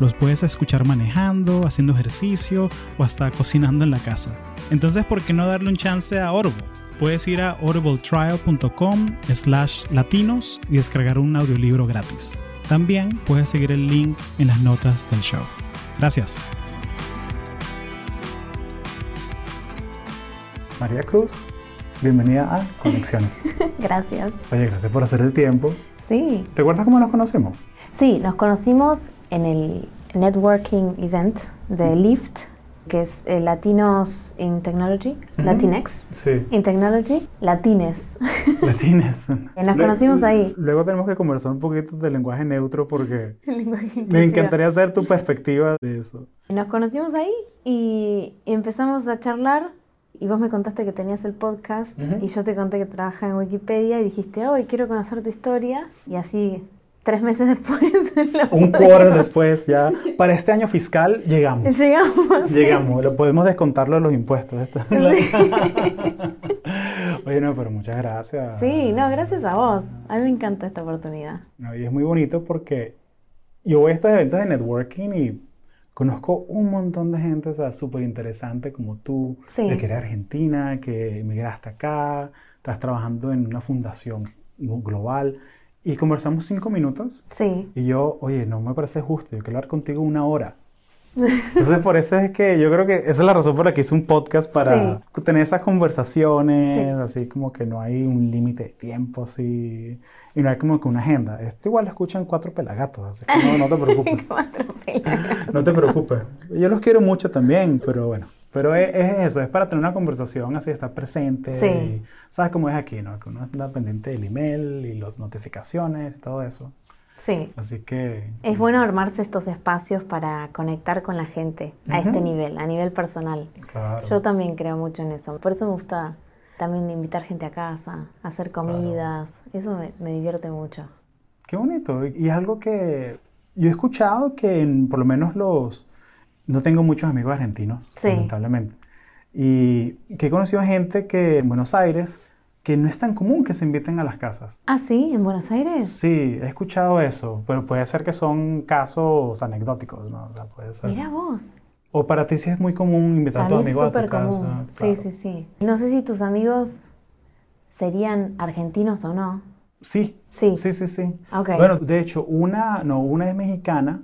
Los puedes escuchar manejando, haciendo ejercicio o hasta cocinando en la casa. Entonces, ¿por qué no darle un chance a Audible? Puedes ir a audibletrial.com slash latinos y descargar un audiolibro gratis. También puedes seguir el link en las notas del show. Gracias. María Cruz, bienvenida a Conexiones. Gracias. Oye, gracias por hacer el tiempo. Sí. ¿Te acuerdas cómo nos conocimos? Sí, nos conocimos en el networking event de Lyft, que es eh, Latinos in Technology, Latinex. Sí. In Technology, Latines. Latines. Nos conocimos ahí. Luego tenemos que conversar un poquito del lenguaje neutro porque lenguaje me encantaría saber tu perspectiva de eso. Nos conocimos ahí y empezamos a charlar. Y vos me contaste que tenías el podcast Ujú. y yo te conté que trabajaba en Wikipedia y dijiste, hoy quiero conocer tu historia. Y así, tres meses después, Un quarter después ya, para este año fiscal llegamos. Llegamos. Llegamos, lo podemos descontarlo de los impuestos. Oye, no, pero muchas gracias. Sí, no, gracias a vos. A mí me encanta esta oportunidad. No, y es muy bonito porque yo voy a estos eventos de networking y conozco un montón de gente, o sea, súper interesante como tú, Sí. de que eres argentina, que emigraste acá, estás trabajando en una fundación global y conversamos cinco minutos Sí, y yo, oye, no me parece justo, yo quiero hablar contigo una hora. Entonces, por eso es que yo creo que esa es la razón por la que hice un podcast para tener esas conversaciones, Sí. así como que no hay un límite de tiempo, así, y no hay como que una agenda. Esto igual lo escuchan cuatro pelagatos, así que no, no te preocupes, cuatro pelas. no te preocupes. Yo los quiero mucho también, pero bueno. Pero es, es eso, es para tener una conversación así, estar presente. Sí. y sabes cómo es aquí, ¿no? Que uno está pendiente del email y las notificaciones y todo eso. Sí, Así que... es bueno armarse estos espacios para conectar con la gente a Ujú. este nivel, a nivel personal. Claro. Yo también creo mucho en eso. Por eso me gusta también invitar gente a casa, hacer comidas. Eso me, me divierte mucho. Qué bonito. Y es algo que yo he escuchado que en, por lo menos los... No tengo muchos amigos argentinos, Sí. lamentablemente. Y que he conocido gente que en Buenos Aires, que no es tan común que se inviten a las casas. Ah, sí, en Buenos Aires. Sí, he escuchado eso, pero puede ser que son casos anecdóticos, ¿no? O sea, puede ser. Mira vos. O para ti sí es muy común invitar a Para tus mí es amigos a tu casa. común. Sí, claro. sí, sí. No sé si tus amigos serían argentinos o no. Sí, Sí. sí, sí, sí. Ok. Bueno, de hecho, una, no, una es mexicana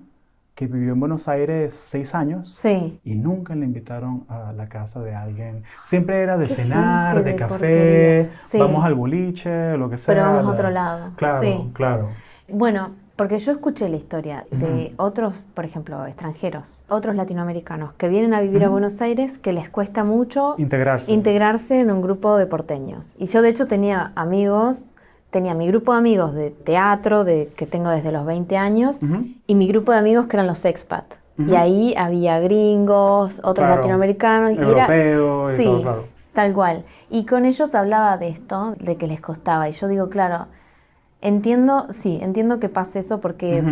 que vivió en Buenos Aires seis años Sí. y nunca le invitaron a la casa de alguien. Siempre era de cenar, de de café. Sí. vamos al boliche, lo que sea. Pero vamos a la- otro lado. Claro, Sí. claro. Bueno, porque yo escuché la historia de otros, por ejemplo, extranjeros, otros latinoamericanos que vienen a vivir a. Buenos Aires que les cuesta mucho Integrarse. integrarse en un grupo de porteños. Y yo de hecho tenía amigos, tenía mi grupo de amigos de teatro, de, que tengo desde los 20 años, y mi grupo de amigos que eran los expat. Ujú. Y ahí había gringos, otros Claro. latinoamericanos. y era- Europeo y sí, todo, claro. tal cual. Y con ellos hablaba de esto, de que les costaba. Y yo digo, claro, entiendo, sí, entiendo que pase eso porque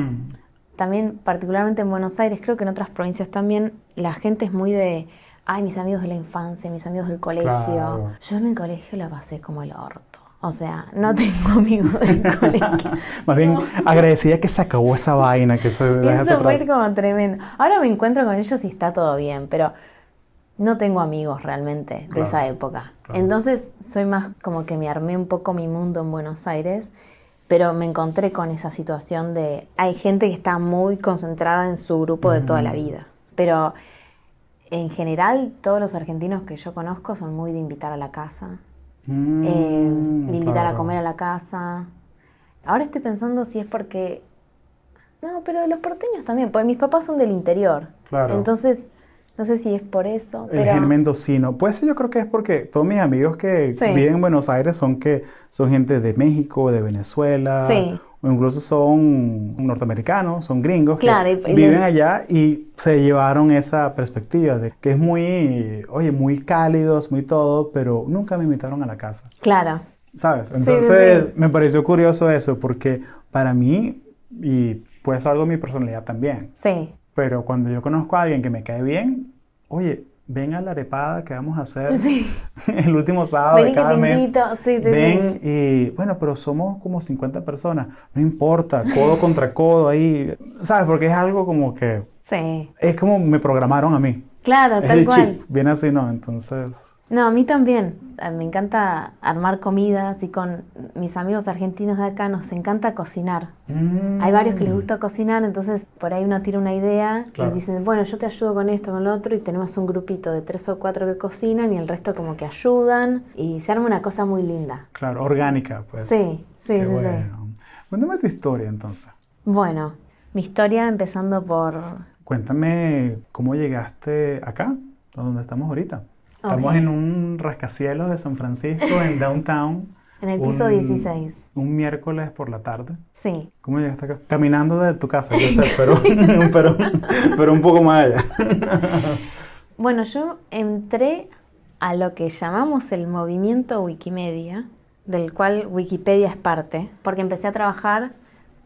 también, particularmente en Buenos Aires, creo que en otras provincias también, la gente es muy de, ay, mis amigos de la infancia, mis amigos del colegio. Claro. Yo en el colegio la pasé como el orto. O sea, no tengo amigos del colegio. Más bien agradecida que se acabó esa vaina, que se Eso fue como tremendo. Ahora me encuentro con ellos y está todo bien, pero no tengo amigos realmente de Claro, esa época. claro. Entonces soy más como que me armé un poco mi mundo en Buenos Aires, pero me encontré con esa situación de hay gente que está muy concentrada en su grupo de toda la vida. Pero en general todos los argentinos que yo conozco son muy de invitar a la casa, Mm, eh, de invitar a comer a la casa. Ahora estoy pensando si es porque... No, pero de los porteños también, porque mis papás son del interior. Claro. Entonces, no sé si es por eso, El pero... gen mendocino. Pues sí, yo creo que es porque todos mis amigos que Sí. viven en Buenos Aires son que son gente de México, de Venezuela, Sí. O incluso son norteamericanos, son gringos, Claro, que y- y viven allá y se llevaron esa perspectiva de que es muy, oye, muy cálidos, muy todo, pero nunca me invitaron a la casa. Claro. ¿Sabes? sí, Entonces sí. me pareció curioso eso, porque para mí, y pues algo de mi personalidad también, Sí. pero cuando yo conozco a alguien que me cae bien, oye, ven a la arepada que vamos a hacer Sí. el último sábado de cada mes. Sí, sí, sí. Ven y, bueno, pero somos como 50 personas, no importa, codo contra codo ahí, ¿sabes? Porque es algo como que, Sí. es como me programaron a mí. Claro, Es tal el cual. chip, viene así, ¿no? Entonces, No, a mí también. Eh, Me encanta armar comidas y con mis amigos argentinos de acá nos encanta cocinar. Hay varios que les gusta cocinar, entonces por ahí uno tira una idea Claro. y dicen, bueno, yo te ayudo con esto, con lo otro, y tenemos un grupito de tres o cuatro que cocinan y el resto como que ayudan y se arma una cosa muy linda. claro, orgánica, pues. Sí, sí, Qué sí, sí. bueno. Cuéntame tu historia entonces. Bueno, mi historia empezando por... Cuéntame cómo llegaste acá, donde estamos ahorita. Estamos en un rascacielos de San Francisco, en downtown. En el piso un- 16. Un miércoles por la tarde. Sí, ¿Cómo llegaste acá? Caminando de tu casa, yo sé, pero, pero, pero un poco más allá. Bueno, yo entré a lo que llamamos el movimiento Wikimedia, del cual Wikipedia es parte, porque empecé a trabajar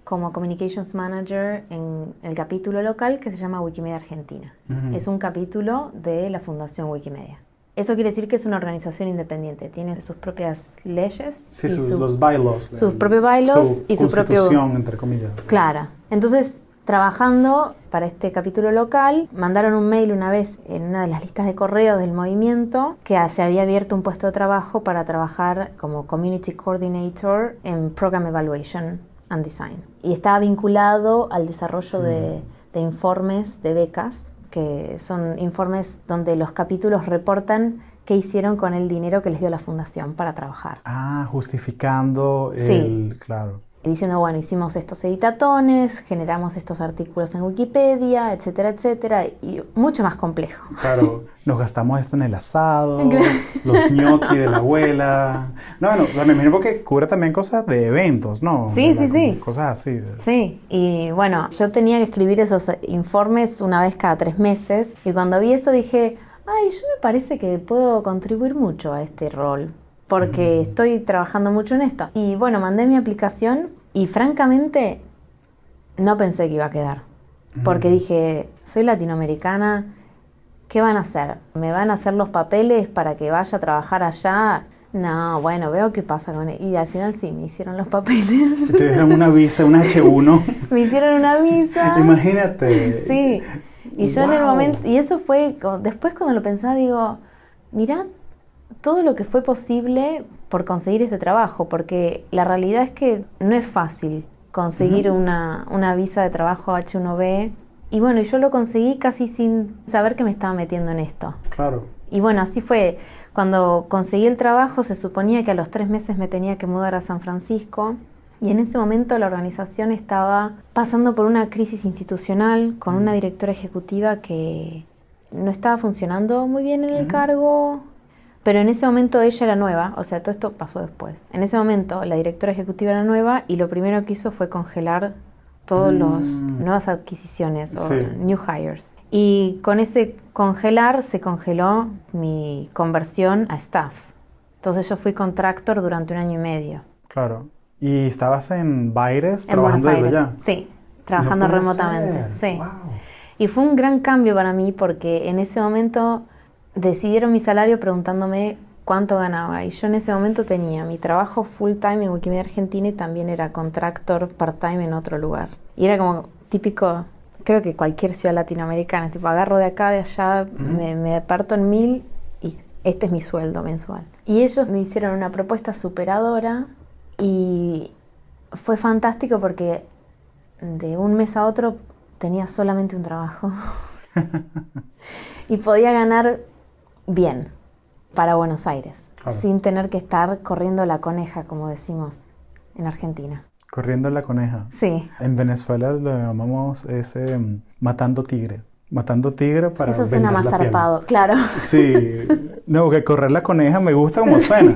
como Communications Manager en el capítulo local que se llama Wikimedia Argentina. Es un capítulo de la Fundación Wikimedia. Eso quiere decir que es una organización independiente, tiene sus propias leyes Sí, y sus, su- los bylaws. sus propios bylaws y su propio- constitución, entre comillas. Claro. Entonces, trabajando para este capítulo local, mandaron un mail una vez en una de las listas de correos del movimiento que se había abierto un puesto de trabajo para trabajar como Community Coordinator en Program Evaluation and Design. Y estaba vinculado al desarrollo de, de informes de becas, que son informes donde los capítulos reportan qué hicieron con el dinero que les dio la fundación para trabajar. Ah, justificando Sí. el... Claro. Diciendo, bueno, hicimos estos editatones, generamos estos artículos en Wikipedia, etcétera, etcétera, y mucho más complejo. Claro, nos gastamos esto en el asado, Claro. los gnocchi de la abuela. No, bueno, o sea, me imagino porque cubre también cosas de eventos, ¿no? Sí, la- sí, sí. Cosas así. Sí, y bueno, yo tenía que escribir esos informes una vez cada tres meses, y cuando vi eso dije, ay, yo me parece que puedo contribuir mucho a este rol, porque estoy trabajando mucho en esto. Y bueno, mandé mi aplicación y francamente no pensé que iba a quedar, porque dije, soy latinoamericana, ¿qué van a hacer? ¿Me van a hacer los papeles para que vaya a trabajar allá? No, bueno, veo qué pasa con él. Y al final sí, me hicieron los papeles. Te dieron una visa, un H1. me hicieron una visa. Imagínate. Sí. Y yo en el momento, y eso fue, después cuando lo pensaba, digo, mira todo lo que fue posible por conseguir ese trabajo, porque la realidad es que no es fácil conseguir una, una visa de trabajo H1B. Y bueno, yo lo conseguí casi sin saber que me estaba metiendo en esto. Claro. Y bueno, así fue. Cuando conseguí el trabajo se suponía que a los tres meses me tenía que mudar a San Francisco y en ese momento la organización estaba pasando por una crisis institucional con una directora ejecutiva que no estaba funcionando muy bien en el cargo, pero en ese momento ella era nueva, o sea, todo esto pasó después. En ese momento la directora ejecutiva era nueva y lo primero que hizo fue congelar todos los Mm. nuevas adquisiciones o Sí. new hires. Y con ese congelar se congeló mi conversión a staff. Entonces yo fui contractor durante un año y medio. Claro. ¿Y estabas en Baires En Buenos trabajando desde Aires. allá? Sí, trabajando No remotamente. ser. Sí. Wow. Y fue un gran cambio para mí porque en ese momento decidieron mi salario preguntándome cuánto ganaba. Y yo en ese momento tenía mi trabajo full time en Wikimedia Argentina y también era contractor part time en otro lugar. Y era como típico, creo que cualquier ciudad latinoamericana, tipo agarro de acá, de allá, me, me parto en mil y este es mi sueldo mensual. Y ellos me hicieron una propuesta superadora y fue fantástico porque de un mes a otro tenía solamente un trabajo y podía ganar bien para Buenos Aires, Claro. sin tener que estar corriendo la coneja, como decimos en Argentina. Corriendo la coneja. Sí, En Venezuela lo llamamos ese mm, matando tigre. Matando tigre para eso suena más la piel. zarpado, claro. Sí, No, que correr la coneja me gusta como suena.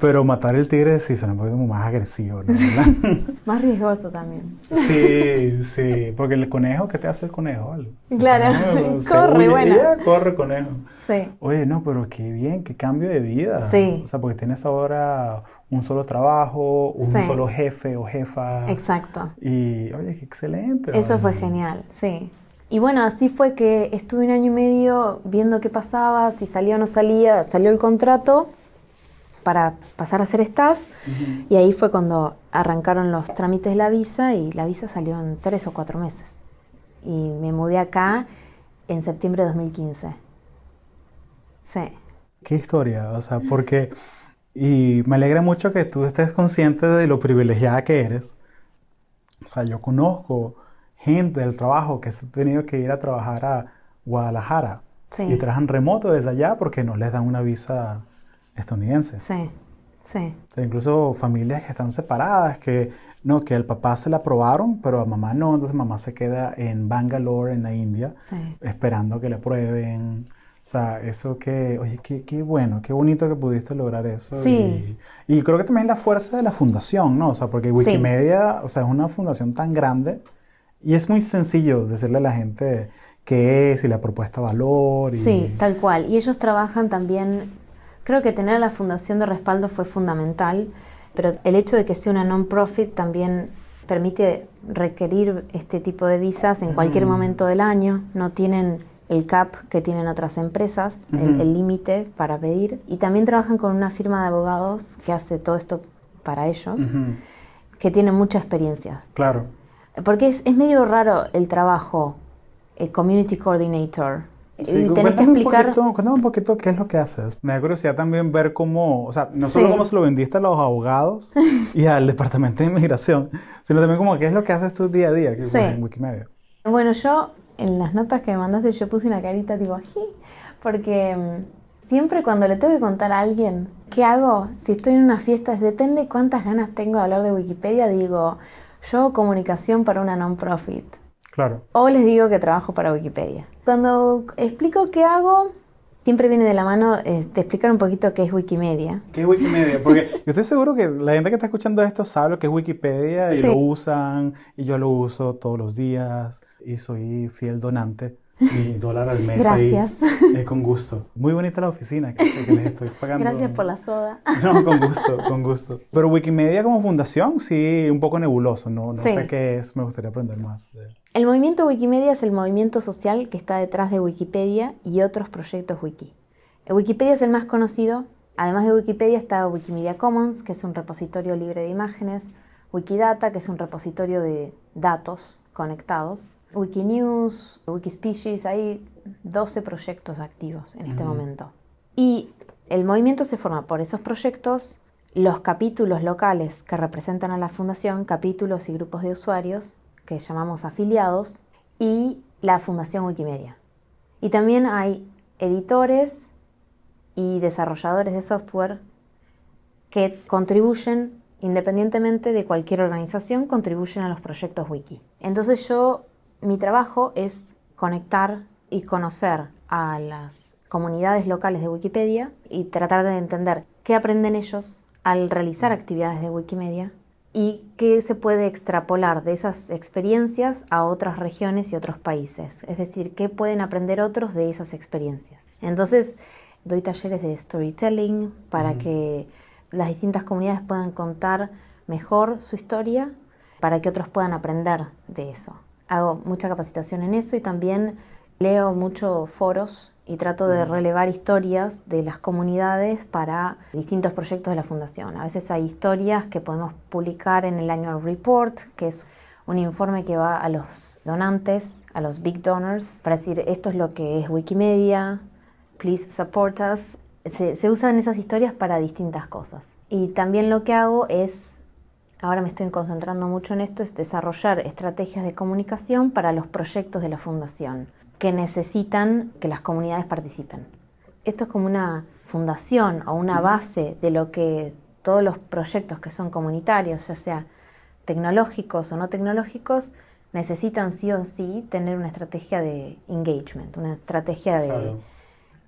Pero matar el tigre sí suena un poquito más agresivo, ¿no? más riesgoso también. Sí, sí. Porque el conejo, ¿qué te hace el conejo? Claro, corre, bueno. corre conejo. Sí. Oye, no, pero qué bien, qué cambio de vida. Sí. O sea, porque tienes ahora un solo trabajo, un solo jefe o jefa. Exacto. Y, oye, qué excelente. Eso fue genial, sí. Y bueno, así fue que estuve un año y medio viendo qué pasaba, si salía o no salía, salió el contrato para pasar a ser staff y ahí fue cuando arrancaron los trámites de la visa y la visa salió en tres o cuatro meses. Y me mudé acá en septiembre de 2015. Sí. Qué historia, o sea, porque... Y me alegra mucho que tú estés consciente de lo privilegiada que eres. O sea, yo conozco gente del trabajo que se ha tenido que ir a trabajar a Guadalajara y trabajan remoto desde allá porque no les dan una visa estadounidense. Sí, sí. O sea, incluso familias que están separadas, que no, que el papá se la aprobaron, pero a mamá no, entonces mamá se queda en Bangalore, en la India, esperando que le aprueben. O sea, eso que, oye, qué, qué, bueno, qué bonito que pudiste lograr eso. Sí. Y, creo que también la fuerza de la fundación, ¿no? O sea, porque Wikimedia, o sea, es una fundación tan grande y es muy sencillo decirle a la gente qué es y la propuesta valor. Y... Sí, tal cual. Y ellos trabajan también, creo que tener a la fundación de respaldo fue fundamental, pero el hecho de que sea una non-profit también permite requerir este tipo de visas en cualquier mm. momento del año. No tienen el CAP que tienen otras empresas, el límite para pedir. Y también trabajan con una firma de abogados que hace todo esto para ellos, que tiene mucha experiencia. Claro. Porque es, es medio raro el trabajo, el community coordinator. Sí, tenés que explicar. Un poquito, cuéntame un poquito qué es lo que haces. Me da curiosidad también ver cómo, o sea, no solo cómo se lo vendiste a los abogados y al departamento de inmigración, sino también como qué es lo que haces tú día a día que en Wikimedia. Bueno, yo en las notas que me mandaste yo puse una carita tipo, ají, porque mm, siempre cuando le tengo que contar a alguien qué hago, si estoy en una fiesta, es depende cuántas ganas tengo de hablar de Wikipedia, digo, yo comunicación para una non-profit. Claro. O les digo que trabajo para Wikipedia. Cuando explico qué hago, siempre viene de la mano eh, de explicar un poquito qué es Wikimedia. ¿Qué es Wikimedia? Porque yo estoy seguro que la gente que está escuchando esto sabe lo que es Wikipedia y lo usan, y yo lo uso todos los días, y soy fiel donante mi dólar al mes Gracias. ahí. con gusto. Muy bonita la oficina que, les estoy pagando. Gracias por la soda. No, con gusto, con gusto. Pero Wikimedia como fundación, sí, un poco nebuloso, no, no sé qué es, me gustaría aprender más. El movimiento Wikimedia es el movimiento social que está detrás de Wikipedia y otros proyectos wiki. Wikipedia es el más conocido. Además de Wikipedia está Wikimedia Commons, que es un repositorio libre de imágenes, Wikidata, que es un repositorio de datos conectados, Wikinews, Wikispecies, hay 12 proyectos activos en este momento. Y el movimiento se forma por esos proyectos, los capítulos locales que representan a la fundación, capítulos y grupos de usuarios que llamamos afiliados, y la Fundación Wikimedia. Y también hay editores y desarrolladores de software que contribuyen, independientemente de cualquier organización, contribuyen a los proyectos wiki. Entonces yo mi trabajo es conectar y conocer a las comunidades locales de Wikipedia y tratar de entender qué aprenden ellos al realizar actividades de Wikimedia y qué se puede extrapolar de esas experiencias a otras regiones y otros países. Es decir, qué pueden aprender otros de esas experiencias. Entonces, doy talleres de storytelling para que las distintas comunidades puedan contar mejor su historia para que otros puedan aprender de eso hago mucha capacitación en eso y también leo muchos foros y trato de relevar historias de las comunidades para distintos proyectos de la fundación. A veces hay historias que podemos publicar en el annual report, que es un informe que va a los donantes, a los big donors, para decir esto es lo que es Wikimedia, please support us. Se, se usan esas historias para distintas cosas. Y también lo que hago es ahora me estoy concentrando mucho en esto, es desarrollar estrategias de comunicación para los proyectos de la fundación que necesitan que las comunidades participen. Esto es como una fundación o una base de lo que todos los proyectos que son comunitarios, ya sea tecnológicos o no tecnológicos, necesitan sí o sí tener una estrategia de engagement, una estrategia de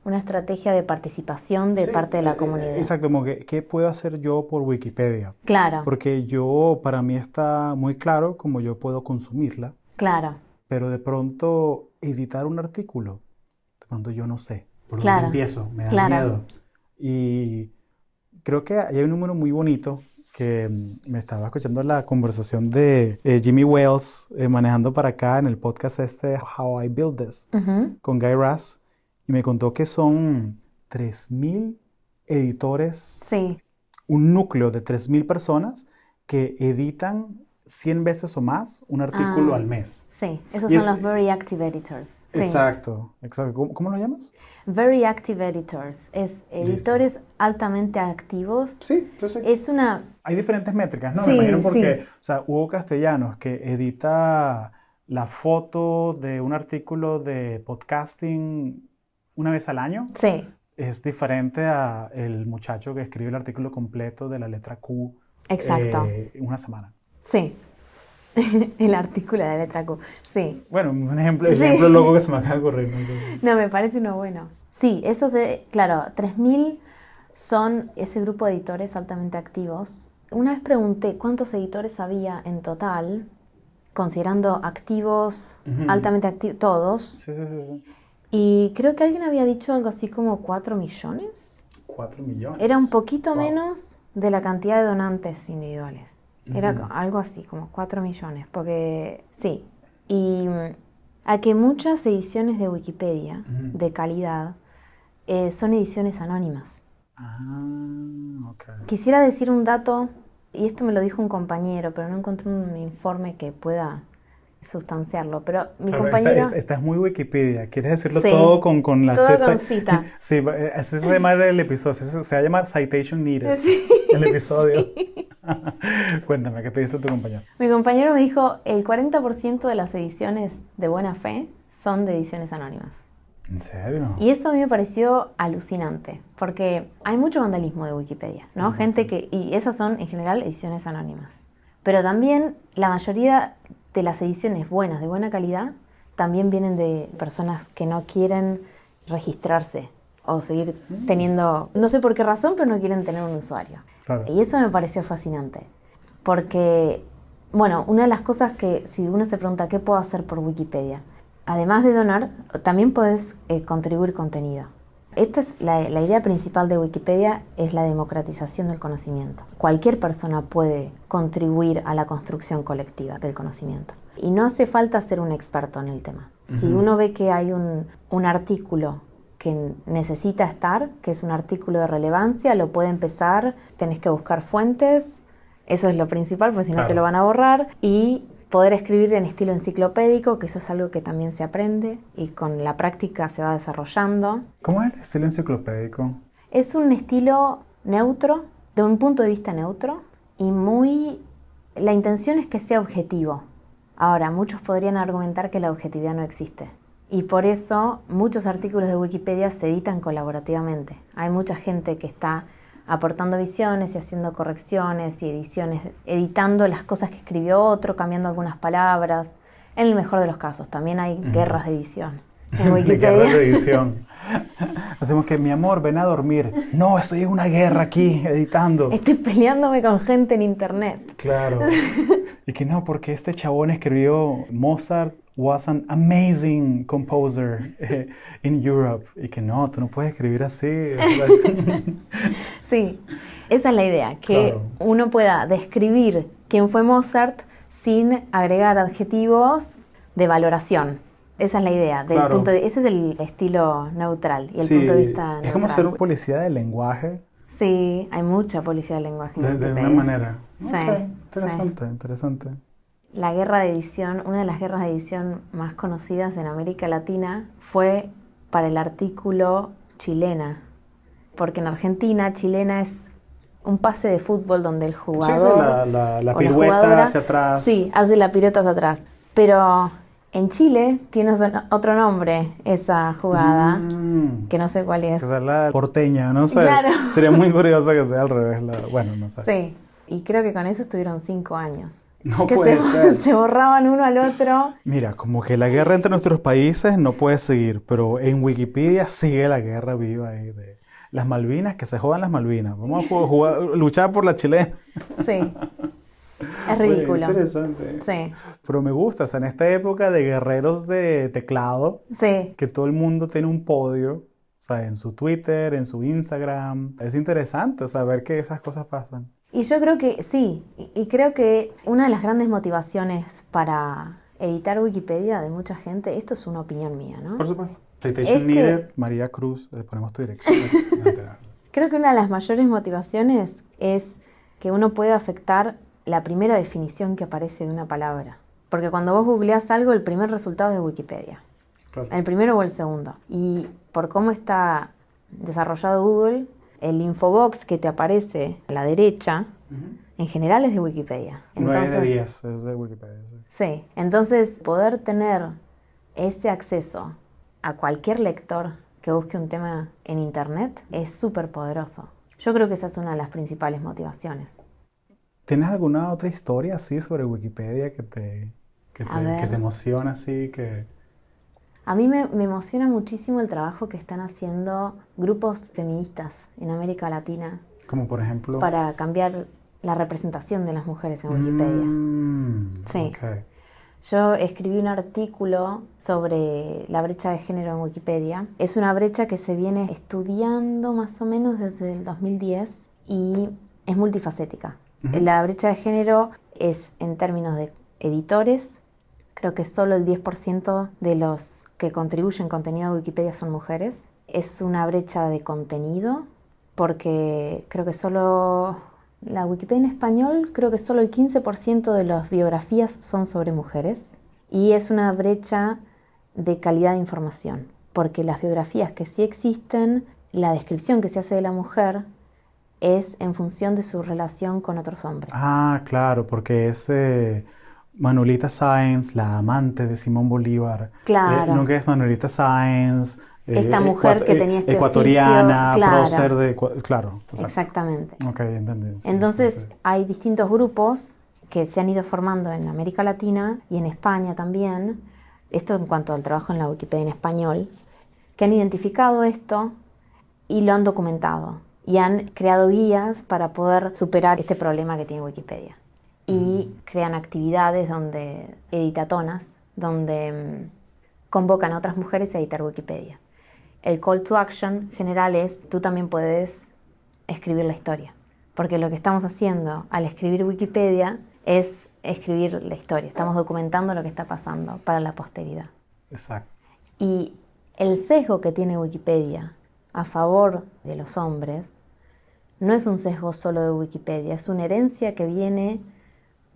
una estrategia de participación de Sí, parte de la eh, comunidad. Exacto, como que, ¿qué puedo hacer yo por Wikipedia? Claro, Porque yo, para mí está muy claro cómo yo puedo consumirla, claro, pero de pronto editar un artículo, de pronto yo no sé por Claro, dónde empiezo, me da claro. miedo. Y creo que hay un número muy bonito que mm, me estaba escuchando la conversación de eh, Jimmy Wales eh, manejando para acá en el podcast este How I Build This Ujú. con Guy Raz y me contó que son 3.000 editores sí, un núcleo de 3.000 personas que editan 100 veces o más un artículo Ah. al mes. sí, esos Y son es- los Very Active Editors. Sí. Exacto, exacto. ¿Cómo, cómo lo llamas? Very Active Editors, es editores altamente activos. Sí, yo sé. Es una, Hay diferentes métricas, ¿no? Sí, Me imagino porque, sí. o sea, Hugo Castellanos, que edita la foto de un artículo de podcasting una vez al año, sí, es diferente a el muchacho que escribe el artículo completo de la letra Q exacto, eh, una semana. sí. El artículo de letra Q, sí. Bueno, un ejemplo, Sí. ejemplo loco que se me acaba de ocurrir. ¿no? Me parece uno bueno. Sí, esos de, claro, 3.000 son ese grupo de editores altamente activos. Una vez pregunté cuántos editores había en total, considerando activos, Ujú. altamente activos, todos, Sí, sí, sí, sí. Y creo que alguien había dicho algo así como 4 millones. Cuatro millones. Era un poquito Wow. menos de la cantidad de donantes individuales. Era algo así, como 4 millones, porque sí. Y mm, a que muchas ediciones de Wikipedia de calidad eh, son ediciones anónimas. Ah, ok. Quisiera decir un dato, y esto me lo dijo un compañero, pero no encontré un informe que pueda sustanciarlo. Pero mi Claro, compañero... esta, esta- esta es muy Wikipedia. ¿Quieres decirlo Sí, todo con, con la todo con cita. Sí, eh, ese se llama el episodio. ese se va a llamar Citation Needed. Sí. El episodio. Cuéntame, ¿qué te dice tu compañero? Mi compañero me dijo, el 40% de las ediciones de buena fe son de ediciones anónimas. ¿En serio? Y eso a mí me pareció alucinante, porque hay mucho vandalismo de Wikipedia, ¿no? Gente que, y esas son en general ediciones anónimas. Pero también la mayoría de las ediciones buenas, de buena calidad, también vienen de personas que no quieren registrarse o seguir teniendo, no sé por qué razón, pero no quieren tener un usuario. Claro. Y eso me pareció fascinante, porque, bueno, una de las cosas que si uno se pregunta qué puedo hacer por Wikipedia, además de donar, también puedes eh, contribuir contenido. Esta es la, la idea principal de Wikipedia, es la democratización del conocimiento. Cualquier persona puede contribuir a la construcción colectiva del conocimiento. Y no hace falta ser un experto en el tema. Si uno ve que hay un, un artículo que necesita estar, que es un artículo de relevancia, lo puede empezar, tenés que buscar fuentes, eso es lo principal, porque si no te Claro. lo van a borrar, y poder escribir en estilo enciclopédico, que eso es algo que también se aprende y con la práctica se va desarrollando. ¿Cómo es el estilo enciclopédico? Es un estilo neutro, de un punto de vista neutro, y muy... La intención es que sea objetivo. Ahora, muchos podrían argumentar que la objetividad no existe. Y por eso muchos artículos de Wikipedia se editan colaborativamente. Hay mucha gente que está aportando visiones y haciendo correcciones y ediciones, editando las cosas que escribió otro, cambiando algunas palabras. En el mejor de los casos, también hay guerras de edición en Wikipedia. guerra de edición. Hacemos que, mi amor, ven a dormir. No, estoy en una guerra aquí, editando. Estoy peleándome con gente en internet. Claro. Y que no, porque este chabón escribió Mozart was an amazing composer eh, in Europe. Y que no, tú no puedes escribir así. Sí, esa es la idea, que Claro. uno pueda describir quién fue Mozart sin agregar adjetivos de valoración. Esa es la idea. Del Claro. punto de- ese es el estilo neutral y el Sí, punto de vista es como neutral. ser un policía del lenguaje Sí, hay mucha policía del lenguaje. en de, de una manera. Sí, Ok, interesante, interesante. La guerra de edición, una de las guerras de edición más conocidas en América Latina fue para el artículo chilena. Porque en Argentina, chilena es un pase de fútbol donde el Sí, sí, jugador. la, la, la pirueta jugadora- hacia atrás. Sí, hace la pirueta hacia atrás. Pero en Chile tiene otro nombre esa jugada, Mm, que no sé cuál es. que sea la porteña, no sé. Claro. Sería muy curioso que sea al revés. la- bueno, no sé. Sí, y creo que con eso estuvieron cinco años No que puede se, ser. se borraban uno al otro. Mira, como que la guerra entre nuestros países no puede seguir, pero en Wikipedia sigue la guerra viva ahí de las Malvinas, que se jodan las Malvinas. Vamos a jugar- luchar por la chilena. Sí. Es Oye, ridículo. interesante. Sí, Pero me gusta, o sea, en esta época de guerreros de teclado, sí. que todo el mundo tiene un podio, o sea, en su Twitter, en su Instagram. Es interesante saber que esas cosas pasan. Y yo creo que sí, y creo que una de las grandes motivaciones para editar Wikipedia de mucha gente, esto es una opinión mía, ¿no? Por supuesto. Citation Es que- needed, María Cruz, le ponemos tu dirección. Mentira. Creo que una de las mayores motivaciones es que uno puede afectar la primera definición que aparece de una palabra. Porque cuando vos googleás algo, el primer resultado es de Wikipedia. Claro. El primero o el segundo. Y por cómo está desarrollado Google, el infobox que te aparece a la derecha, en general es de Wikipedia. 9 de Entonces- 10 es de Wikipedia. sí. Sí, entonces poder tener ese acceso a cualquier lector que busque un tema en Internet es súper poderoso. Yo creo que esa es una de las principales motivaciones. ¿Tienes alguna otra historia así sobre Wikipedia que te, que te, que te emociona así? Que... A mí me, me emociona muchísimo el trabajo que están haciendo grupos feministas en América Latina Como por ejemplo... para cambiar la representación de las mujeres en Wikipedia. Mm, Sí. Yo escribí un artículo sobre la brecha de género en Wikipedia. Es una brecha que se viene estudiando más o menos desde el 2010 y es multifacética. La brecha de género es en términos de editores. Creo que solo el 10% de los que contribuyen contenido a Wikipedia son mujeres. Es una brecha de contenido porque creo que solo la Wikipedia en español, creo que solo el 15% de las biografías son sobre mujeres. Y es una brecha de calidad de información, porque las biografías que sí existen, la descripción que se hace de la mujer es en función de su relación con otros hombres. Ah, claro, porque es eh, Manuelita Sáenz, la amante de Simón Bolívar. Claro. Eh, nunca es Manuelita Sáenz. eh, Esta mujer que eh, tenía este Ecuatoriana, oficio, claro. prócer de... Claro, exacto. Exactamente. Ok, entendí. sí, Entonces sí, sí. hay distintos grupos que se han ido formando en América Latina y en España también, esto en cuanto al trabajo en la Wikipedia en español, que han identificado esto y lo han documentado y han creado guías para poder superar este problema que tiene Wikipedia. Y crean actividades donde, editatonas, donde mm, convocan a otras mujeres a editar Wikipedia. El call to action general es, tú también puedes escribir la historia. Porque lo que estamos haciendo al escribir Wikipedia es escribir la historia. Estamos documentando lo que está pasando para la posteridad. Exacto. Y el sesgo que tiene Wikipedia a favor de los hombres no es un sesgo solo de Wikipedia, es una herencia que viene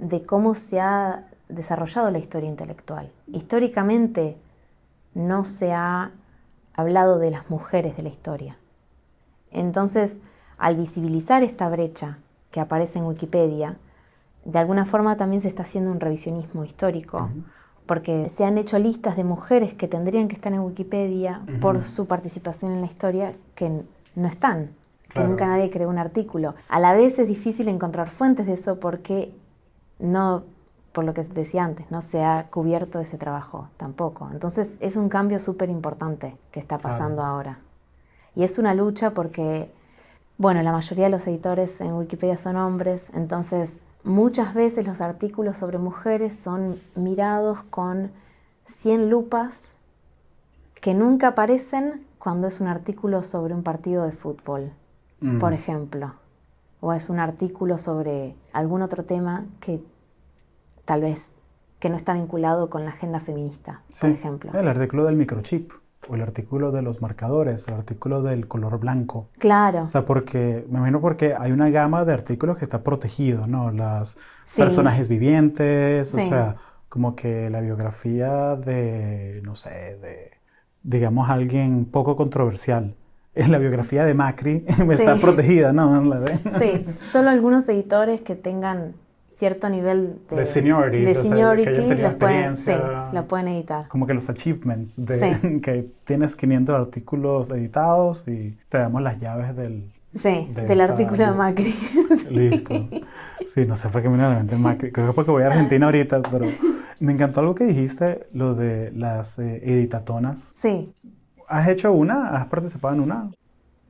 de cómo se ha desarrollado la historia intelectual. Históricamente no se ha hablado de las mujeres de la historia. Entonces, al visibilizar esta brecha que aparece en Wikipedia, de alguna forma también se está haciendo un revisionismo histórico, porque se han hecho listas de mujeres que tendrían que estar en Wikipedia por su participación en la historia que no están, que Claro. nunca nadie creó un artículo. A la vez es difícil encontrar fuentes de eso porque no, por lo que decía antes, no se ha cubierto ese trabajo tampoco. Entonces es un cambio súper importante que está Claro. pasando ahora. Y es una lucha porque, bueno, la mayoría de los editores en Wikipedia son hombres, entonces muchas veces los artículos sobre mujeres son mirados con 100 lupas que nunca aparecen cuando es un artículo sobre un partido de fútbol, Mm. por ejemplo, o es un artículo sobre algún otro tema que tal vez que no está vinculado con la agenda feminista, por ejemplo. El artículo del microchip, o el artículo de los marcadores, el artículo del color blanco. Claro. O sea, porque, me imagino porque hay una gama de artículos que está protegido, ¿no? Las Sí. personajes vivientes, o Sí. sea, como que la biografía de, no sé, de, digamos, alguien poco controversial. En la biografía de Macri está Sí. protegida, ¿no? Sí, solo algunos editores que tengan cierto nivel de, De seniority, de o sea, que seniority los pueden, sí, lo pueden editar. Como que los achievements de Sí. que tienes 500 artículos editados y te damos las llaves del... Sí, de del esta- artículo de Macri. Listo. Sí, no sé por qué me viene a la mente Macri. Creo que porque voy a Argentina ahorita, pero me encantó algo que dijiste, lo de las eh, editatonas. Sí. ¿Has hecho una? ¿Has participado en una?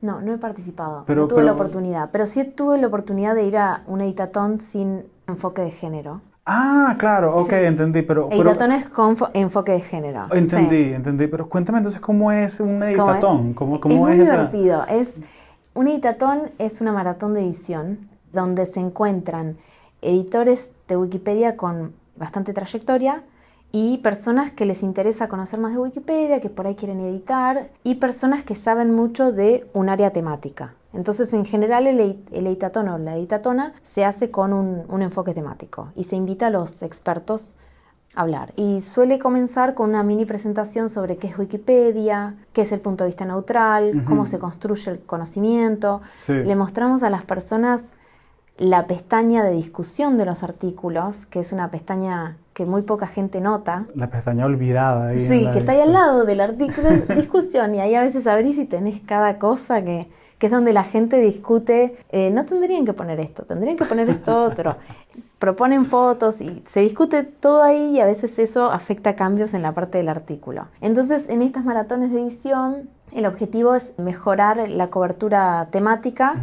No, no he participado. Pero- no tuve pero- la oportunidad. Pero sí tuve la oportunidad de ir a un editatón sin enfoque de género. Ah, claro, ok, entendí, pero... pero- Editatones con fo- enfoque de género. entendí, Sí. entendí, pero cuéntame entonces cómo es un ¿Cómo es? editatón, cómo, cómo es es, muy esa... divertido. Es, un editatón es una maratón de edición donde se encuentran editores de Wikipedia con bastante trayectoria y personas que les interesa conocer más de Wikipedia, que por ahí quieren editar, y personas que saben mucho de un área temática. Entonces, en general, el, el editatón o la editatona se hace con un, un enfoque temático y se invita a los expertos a hablar. Y suele comenzar con una mini presentación sobre qué es Wikipedia, qué es el punto de vista neutral, cómo se construye el conocimiento. Sí. Le mostramos a las personas la pestaña de discusión de los artículos, que es una pestaña que muy poca gente nota. La pestaña olvidada ahí. Sí, que está ahí al lado del artículo de discusión y ahí a veces abrís y tenés cada cosa que, que es donde la gente discute, eh, no tendrían que poner esto, tendrían que poner esto otro. Proponen fotos y se discute todo ahí y a veces eso afecta cambios en la parte del artículo. Entonces, en estas maratones de edición, el objetivo es mejorar la cobertura temática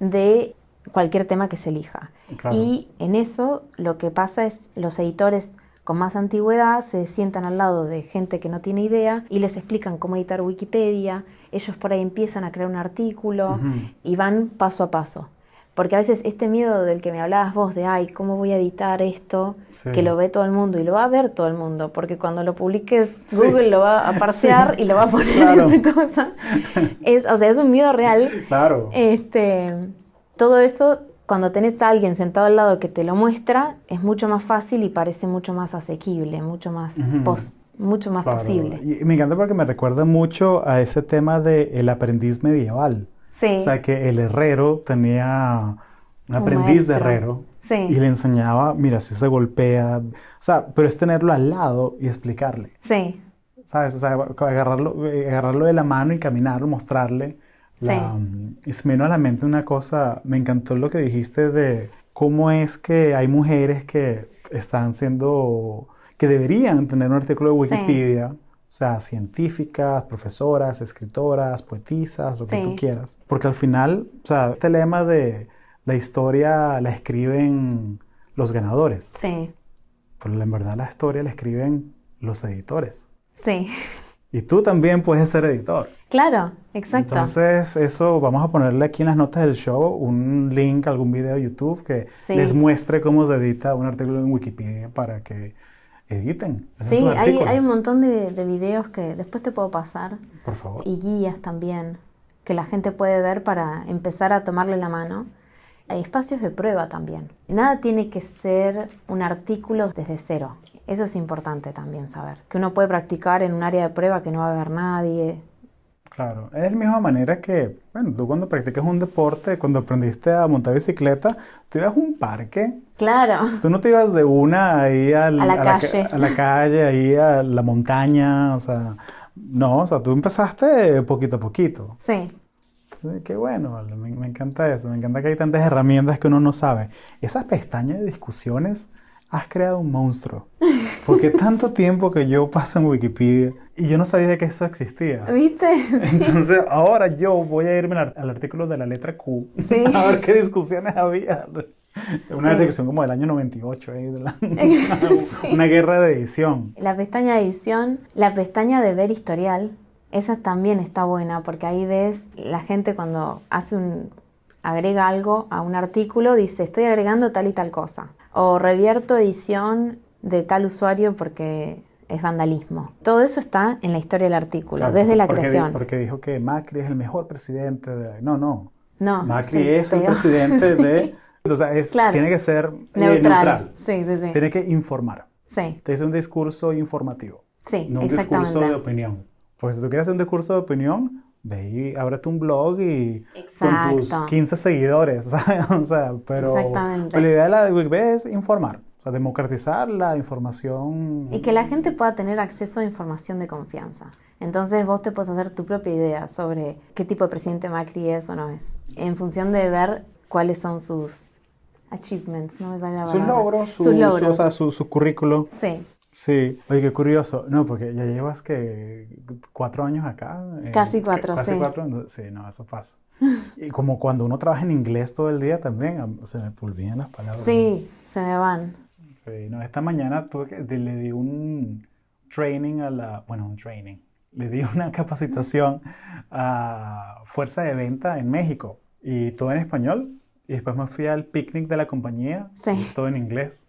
de cualquier tema que se elija. Claro. Y en eso lo que pasa es los editores con más antigüedad se sientan al lado de gente que no tiene idea y les explican cómo editar Wikipedia. Ellos por ahí empiezan a crear un artículo y van paso a paso. Porque a veces este miedo del que me hablabas vos de, ay, ¿cómo voy a editar esto? Sí. Que lo ve todo el mundo y lo va a ver todo el mundo, porque cuando lo publiques Sí. Google lo va a parsear Sí. y lo va a poner Claro. en su cosa. Es, o sea, es un miedo real Claro. este, todo eso, cuando tenés a alguien sentado al lado que te lo muestra, es mucho más fácil y parece mucho más asequible, mucho más, pos- mucho más Claro. posible. Y me encanta porque me recuerda mucho a ese tema del aprendiz medieval. Sí, O sea, que el herrero tenía un Un aprendiz de herrero Sí. y le enseñaba, mira, si se golpea. O sea, pero es tenerlo al lado y explicarle. sí, ¿Sabes? O sea, agarrarlo, eh, agarrarlo de la mano y caminarlo, mostrarle. La, y se me vino a la mente una cosa, me encantó lo que dijiste de cómo es que hay mujeres que están siendo, que deberían tener un artículo de Wikipedia, o sea, científicas, profesoras, escritoras, poetisas, lo que Sí. tú quieras. Porque al final, o sea, este lema de la historia la escriben los ganadores, sí, pero en verdad la historia la escriben los editores. sí. Y tú también puedes ser editor. Claro, exacto. Entonces, eso vamos a ponerle aquí en las notas del show un link algún video de YouTube que Sí. les muestre cómo se edita un artículo en Wikipedia para que editen. sí, hay, hay un montón de, de videos que después te puedo pasar Por favor. y guías también que la gente puede ver para empezar a tomarle la mano. Hay espacios de prueba también. Nada tiene que ser un artículo desde cero. Eso es importante también saber. Que uno puede practicar en un área de prueba que no va a haber nadie. Claro, es de la misma manera que, bueno, tú cuando practicas un deporte, cuando aprendiste a montar bicicleta, tú ibas a un parque, Claro, tú no te ibas de una ahí al- A la ca- calle. a la calle, ahí a la montaña, o sea, no, o sea, tú empezaste poquito a poquito. sí, Sí, qué bueno, me, me encanta eso, me encanta que hay tantas herramientas que uno no sabe. Esas pestañas de discusiones, has creado un monstruo. Porque tanto tiempo que yo paso en Wikipedia y yo no sabía que eso existía. ¿viste? Entonces ahora yo voy a irme al, al artículo de la letra Q Sí. a ver qué discusiones había. Una Sí. discusión como del año 98, ahí, de la- una guerra de edición. La pestaña de edición, la pestaña de ver historial, esa también está buena porque ahí ves la gente cuando hace un agrega algo a un artículo dice estoy agregando tal y tal cosa o revierto edición de tal usuario porque es vandalismo. Todo eso está en la historia del artículo, Claro, desde la porque creación. Porque dijo que Macri es el mejor presidente de... No, no. no, Macri sí, es el presidente de... O sea, es- Claro. tiene que ser eh, neutral. Sí, sí, sí. Tiene que informar. Sí, dice un discurso informativo, sí, no un discurso de opinión. Porque si tú quieres hacer un discurso de opinión, ve y ábrete un blog y con tus Exacto. 15 seguidores, ¿sabes? O sea, pero, pero la idea de la Wikipedia es informar, o sea, democratizar la información. Y que la gente pueda tener acceso a información de confianza. Entonces vos te puedes hacer tu propia idea sobre qué tipo de presidente Macri es o no es, en función de ver cuáles son sus achievements, no me sale la Sus logros, su, Sus su- logros. o sea, su, su currículo. Sí, Sí, oye, qué curioso. No, porque ya llevas que cuatro años acá. eh, Casi cuatro, Casi sí. cuatro. Sí, no, eso pasa. Y como cuando uno trabaja en inglés todo el día también, am- se me olvidan las palabras. sí, se me van. Sí, no, esta mañana tuve que, le di un training a la, bueno, un training, le di una capacitación a fuerza de venta en México y todo en español y después me fui al picnic de la compañía, Sí. y todo en inglés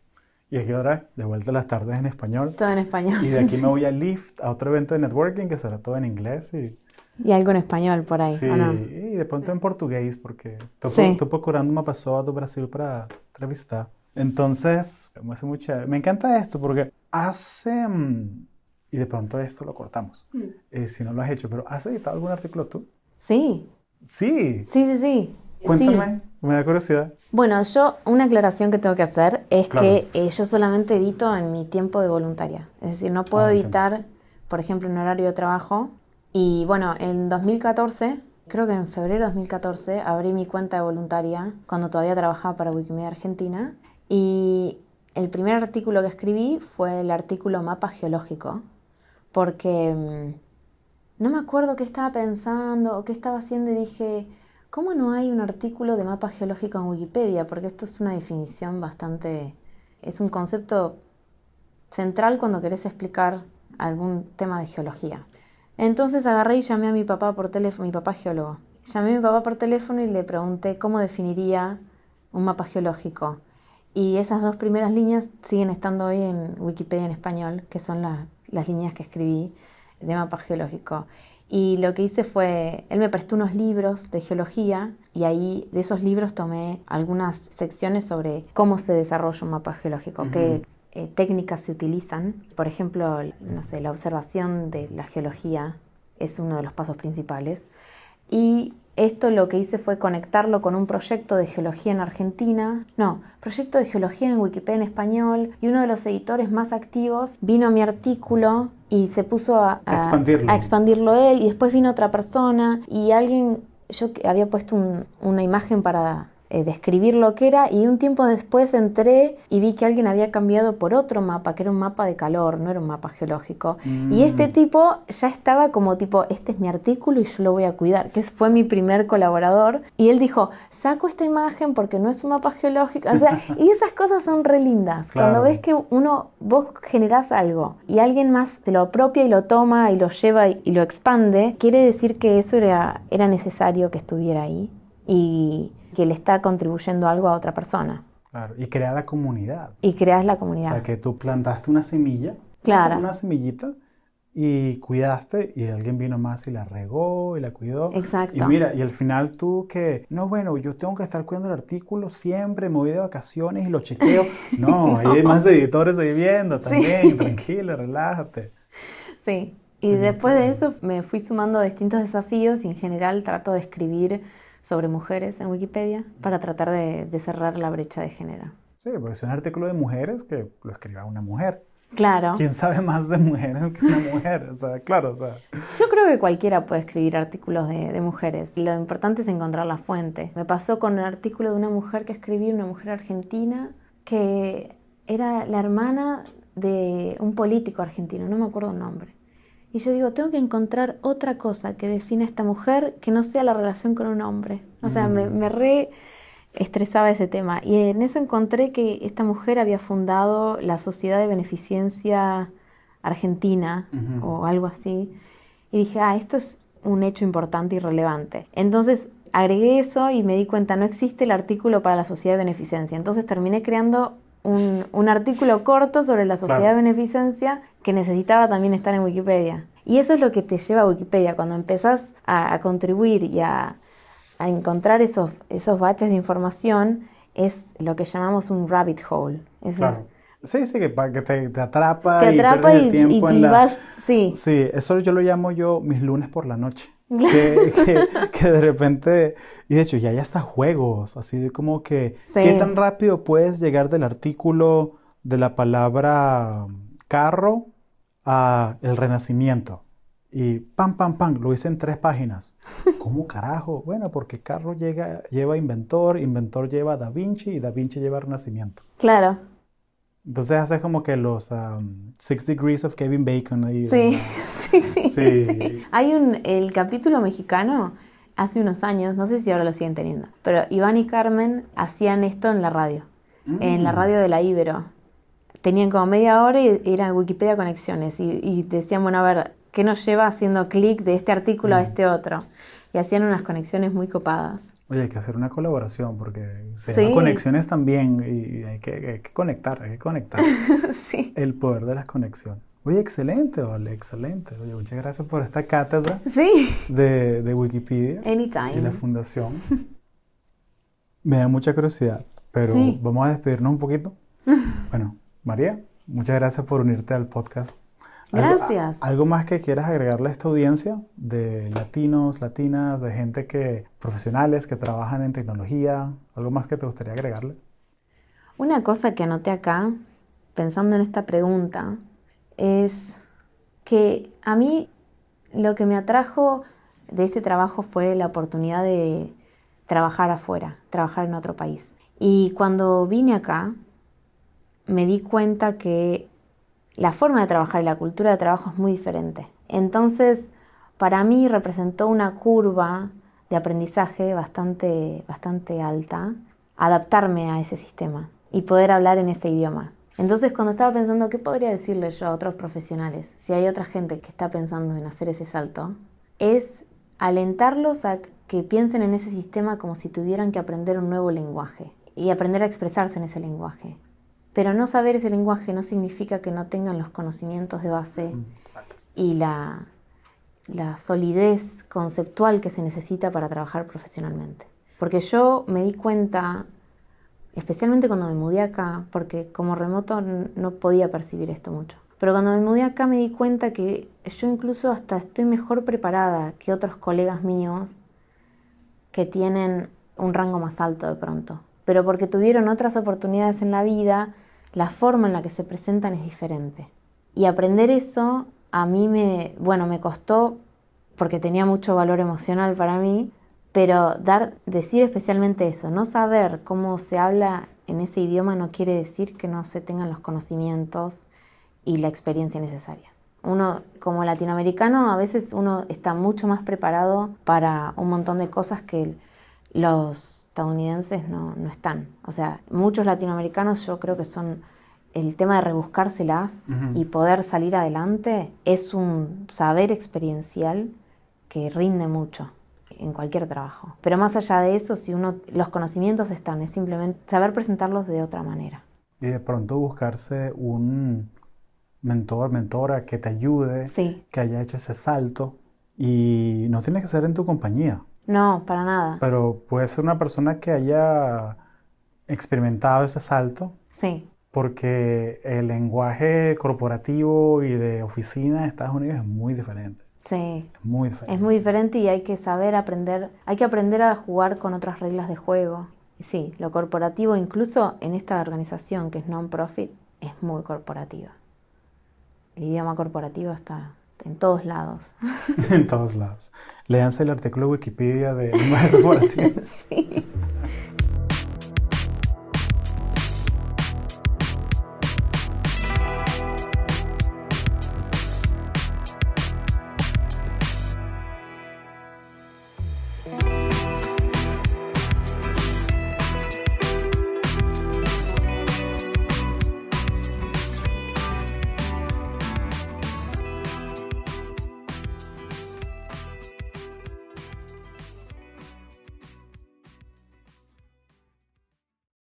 y aquí ahora de vuelta a las tardes en español Todo en español. y de aquí me voy a Lyft, a otro evento de networking que será todo en inglés y, Y algo en español por ahí, sí, ¿o no? y de pronto en portugués porque estou, Sí. estou procurando uma pessoa do Brasil para entrevistar. Entonces, me hace mucha, me encanta esto porque hace, mm, y de pronto esto lo cortamos, eh, si no lo has hecho, pero ¿has editado algún artículo tú? Sí, Sí, sí, sí, sí. Cuéntame, Sí. me da curiosidad. Bueno, yo una aclaración que tengo que hacer es Claro. que eh, yo solamente edito en mi tiempo de voluntaria. Es decir, no puedo Ah, entiendo. editar, por ejemplo, en horario de trabajo. Y bueno, en 2014, creo que en febrero de 2014, abrí mi cuenta de voluntaria cuando todavía trabajaba para Wikimedia Argentina. Y el primer artículo que escribí fue el artículo Mapa Geológico, porque mm, no me acuerdo qué estaba pensando o qué estaba haciendo y dije, ¿cómo no hay un artículo de mapa geológico en Wikipedia? Porque esto es una definición bastante, es un concepto central cuando querés explicar algún tema de geología. Entonces agarré y llamé a mi papá por teléfono, mi papá geólogo. Llamé a mi papá por teléfono y le pregunté cómo definiría un mapa geológico. Y esas dos primeras líneas siguen estando hoy en Wikipedia en español, que son la- las líneas que escribí de mapa geológico. Y lo que hice fue, él me prestó unos libros de geología y ahí de esos libros tomé algunas secciones sobre cómo se desarrolla un mapa geológico, qué eh, técnicas se utilizan. Por ejemplo, no sé, la observación de la geología es uno de los pasos principales. Y esto lo que hice fue conectarlo con un proyecto de geología en Argentina. No, proyecto de geología en Wikipedia en español. Y uno de los editores más activos vino a mi artículo y se puso a, a- Expandirlo. a expandirlo él. Y después vino otra persona y alguien, yo había puesto un- una imagen para eh, describir lo que era y un tiempo después entré y vi que alguien había cambiado por otro mapa, que era un mapa de calor, no era un mapa geológico. Y este Mm. tipo ya estaba como tipo, este es mi artículo y yo lo voy a cuidar, que fue mi primer colaborador. Y él dijo, saco esta imagen porque no es un mapa geológico. O sea, y esas cosas son re lindas. Claro. Cuando ves que uno, vos generás algo y alguien más te lo apropia y lo toma y lo lleva y, y lo expande, quiere decir que eso era, era necesario que estuviera ahí y que le está contribuyendo algo a otra persona. Claro, y crea la comunidad. Y creas la O comunidad. sea, que tú plantaste una semilla, Claro. una semillita, y cuidaste, y alguien vino más y la regó y la cuidó. Exacto. Y mira, y al final tú que, no, bueno, yo tengo que estar cuidando el artículo siempre, me voy de vacaciones y lo chequeo. No, ahí hay más editores ahí viendo también, tranquilo, relájate. Sí, y después de eso me fui sumando a distintos desafíos y en general trato de escribir sobre mujeres en Wikipedia para tratar de, de cerrar la brecha de género. Sí, porque es un artículo de mujeres que lo escriba una mujer. Claro, ¿Quién sabe más de mujeres que una mujer? O sea, claro, o sea, yo creo que cualquiera puede escribir artículos de, de mujeres. Lo importante es encontrar la fuente. Me pasó con un artículo de una mujer que escribí, una mujer argentina, que era la hermana de un político argentino, no me acuerdo el nombre. Y yo digo, tengo que encontrar otra cosa que define a esta mujer que no sea la relación con un hombre. O sea, me, me re estresaba ese tema. Y en eso encontré que esta mujer había fundado la Sociedad de Beneficencia Argentina o algo así. Y dije, ah, esto es un hecho importante y relevante. Entonces agregué eso y me di cuenta, no existe el artículo para la Sociedad de Beneficencia. Entonces terminé creando un, un artículo corto sobre la Sociedad Claro. de Beneficencia que necesitaba también estar en Wikipedia. Y eso es lo que te lleva a Wikipedia, cuando empezás a, a contribuir y a, a encontrar esos, esos baches de información, es lo que llamamos un rabbit hole. Es- claro. Sí, sí, que, que te, te atrapa Te y atrapa pierdes y, el tiempo y- y la- vas, sí, Sí, eso yo lo llamo yo mis lunes por la noche. Que, que- que de repente, y de hecho ya hay hasta juegos, así de como que, Sí. ¿qué tan rápido puedes llegar del artículo de la palabra carro a el renacimiento? y pam, pam, pam, lo hice en tres páginas. ¿Cómo carajo? Bueno, porque Carlos llega, lleva Inventor, Inventor lleva Da Vinci y Da Vinci lleva Renacimiento. Claro. Entonces haces como que los um, Six Degrees of Kevin Bacon ahí. Sí, sí, sí, Sí. sí. Hay un, el capítulo mexicano, hace unos años, no sé si ahora lo siguen teniendo, pero Iván y Carmen hacían esto en la radio, en la Mm. radio de la Ibero. Tenían como media hora y era Wikipedia Conexiones y, y decían, bueno, a ver, ¿qué nos lleva haciendo clic de este artículo Mm. a este otro? Y hacían unas conexiones muy copadas. Oye, hay que hacer una colaboración porque se Sí. conexiones también y hay que, hay que conectar, hay que conectar. sí. El poder de las conexiones. Oye, excelente, vale, excelente. Oye, muchas gracias por esta cátedra Sí, de, de Wikipedia y la anytime. fundación. Me da mucha curiosidad, pero Sí. vamos a despedirnos un poquito. Bueno, María, muchas gracias por unirte al podcast. ¿Algo- Gracias. a- ¿Algo más que quieras agregarle a esta audiencia de latinos, latinas, de gente que, profesionales que trabajan en tecnología? ¿Algo más que te gustaría agregarle? Una cosa que anoté acá, pensando en esta pregunta, es que a mí lo que me atrajo de este trabajo fue la oportunidad de trabajar afuera, trabajar en otro país. Y cuando vine acá, me di cuenta que la forma de trabajar y la cultura de trabajo es muy diferente. Entonces, para mí representó una curva de aprendizaje bastante, bastante alta, adaptarme a ese sistema y poder hablar en ese idioma. Entonces, cuando estaba pensando qué podría decirle yo a otros profesionales, si hay otra gente que está pensando en hacer ese salto, es alentarlos a que piensen en ese sistema como si tuvieran que aprender un nuevo lenguaje y aprender a expresarse en ese lenguaje. Pero no saber ese lenguaje no significa que no tengan los conocimientos de base y la, la solidez conceptual que se necesita para trabajar profesionalmente. Porque yo me di cuenta, especialmente cuando me mudé acá, porque como remoto no podía percibir esto mucho, pero cuando me mudé acá me di cuenta que yo incluso hasta estoy mejor preparada que otros colegas míos que tienen un rango más alto de pronto. Pero porque tuvieron otras oportunidades en la vida, la forma en la que se presentan es diferente. Y aprender eso a mí me, bueno, me costó porque tenía mucho valor emocional para mí, pero dar, decir especialmente eso, no saber cómo se habla en ese idioma no quiere decir que no se tengan los conocimientos y la experiencia necesaria. Uno, como latinoamericano, a veces uno está mucho más preparado para un montón de cosas que los estadounidenses no, no están. O sea, muchos latinoamericanos yo creo que son el tema de rebuscárselas y poder salir adelante es un saber experiencial que rinde mucho en cualquier trabajo. Pero más allá de eso, si uno los conocimientos están, es simplemente saber presentarlos de otra manera. Y de pronto buscarse un mentor, mentora que te ayude, Sí, que haya hecho ese salto. Y no tiene que ser en tu compañía, no, para nada. pero puede ser una persona que haya experimentado ese salto, Sí, porque el lenguaje corporativo y de oficina de Estados Unidos es muy diferente. sí. Es muy diferente. Es muy diferente y hay que saber aprender, hay que aprender a jugar con otras reglas de juego. Y sí, lo corporativo, incluso en esta organización que es non-profit, es muy corporativa. El idioma corporativo está en todos lados. en todos lados. Léanse el artículo de Wikipedia de sí.